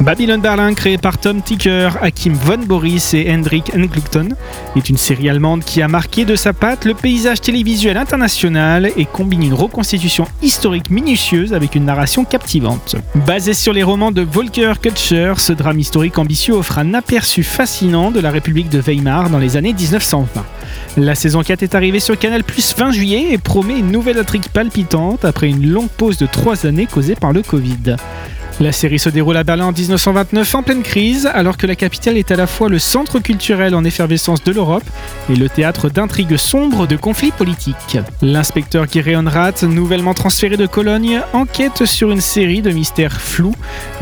Babylon Berlin, créée par Tom Ticker, Hakim von Boris et Hendrik Englukton, est une série allemande qui a marqué de sa patte le paysage télévisuel international et combine une reconstitution historique minutieuse avec une narration captivante. Basé sur les romans de Volker Kutscher, ce drame historique ambitieux offre un aperçu fascinant de la République de Weimar dans les années 1920. La saison 4 est arrivée sur Canal Plus fin juillet et promet une nouvelle intrigue palpitante après une longue pause de 3 années causée par le Covid. La série se déroule à Berlin en 1929 en pleine crise, alors que la capitale est à la fois le centre culturel en effervescence de l'Europe et le théâtre d'intrigues sombres de conflits politiques. L'inspecteur Gireon Rath, nouvellement transféré de Cologne, enquête sur une série de mystères flous,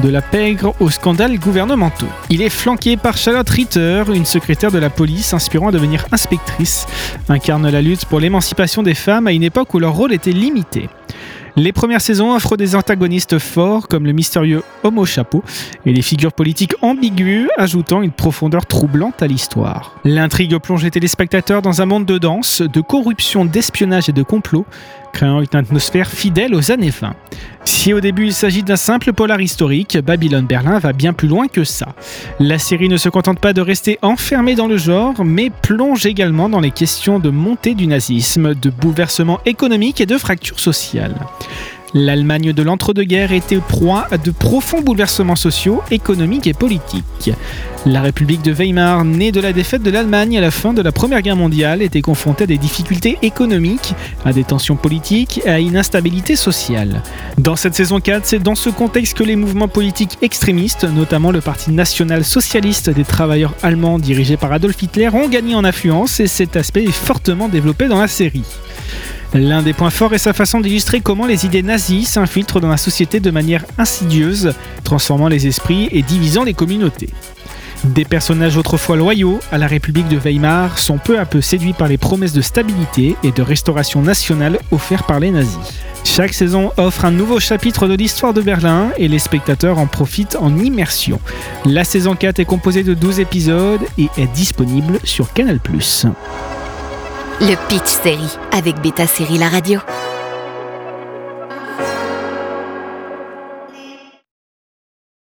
de la pègre aux scandales gouvernementaux. Il est flanqué par Charlotte Ritter, une secrétaire de la police inspirant à devenir inspectrice, incarne la lutte pour l'émancipation des femmes à une époque où leur rôle était limité. Les premières saisons offrent des antagonistes forts comme le mystérieux homme au chapeau et les figures politiques ambiguës ajoutant une profondeur troublante à l'histoire. L'intrigue plonge les téléspectateurs dans un monde de danse, de corruption, d'espionnage et de complot, créant une atmosphère fidèle aux années 20. Si au début il s'agit d'un simple polar historique, Babylone Berlin va bien plus loin que ça. La série ne se contente pas de rester enfermée dans le genre, mais plonge également dans les questions de montée du nazisme, de bouleversement économique et de fractures sociales. L'Allemagne de l'entre-deux-guerres était proie à de profonds bouleversements sociaux, économiques et politiques. La République de Weimar, née de la défaite de l'Allemagne à la fin de la Première Guerre mondiale, était confrontée à des difficultés économiques, à des tensions politiques et à une instabilité sociale. Dans cette saison 4, c'est dans ce contexte que les mouvements politiques extrémistes, notamment le Parti national socialiste des travailleurs allemands dirigé par Adolf Hitler, ont gagné en influence et cet aspect est fortement développé dans la série. L'un des points forts est sa façon d'illustrer comment les idées nazies s'infiltrent dans la société de manière insidieuse, transformant les esprits et divisant les communautés. Des personnages autrefois loyaux à la République de Weimar sont peu à peu séduits par les promesses de stabilité et de restauration nationale offertes par les nazis. Chaque saison offre un nouveau chapitre de l'histoire de Berlin et les spectateurs en profitent en immersion. La saison 4 est composée de 12 épisodes et est disponible sur Canal ⁇ le Pitch Série avec Beta Série La Radio.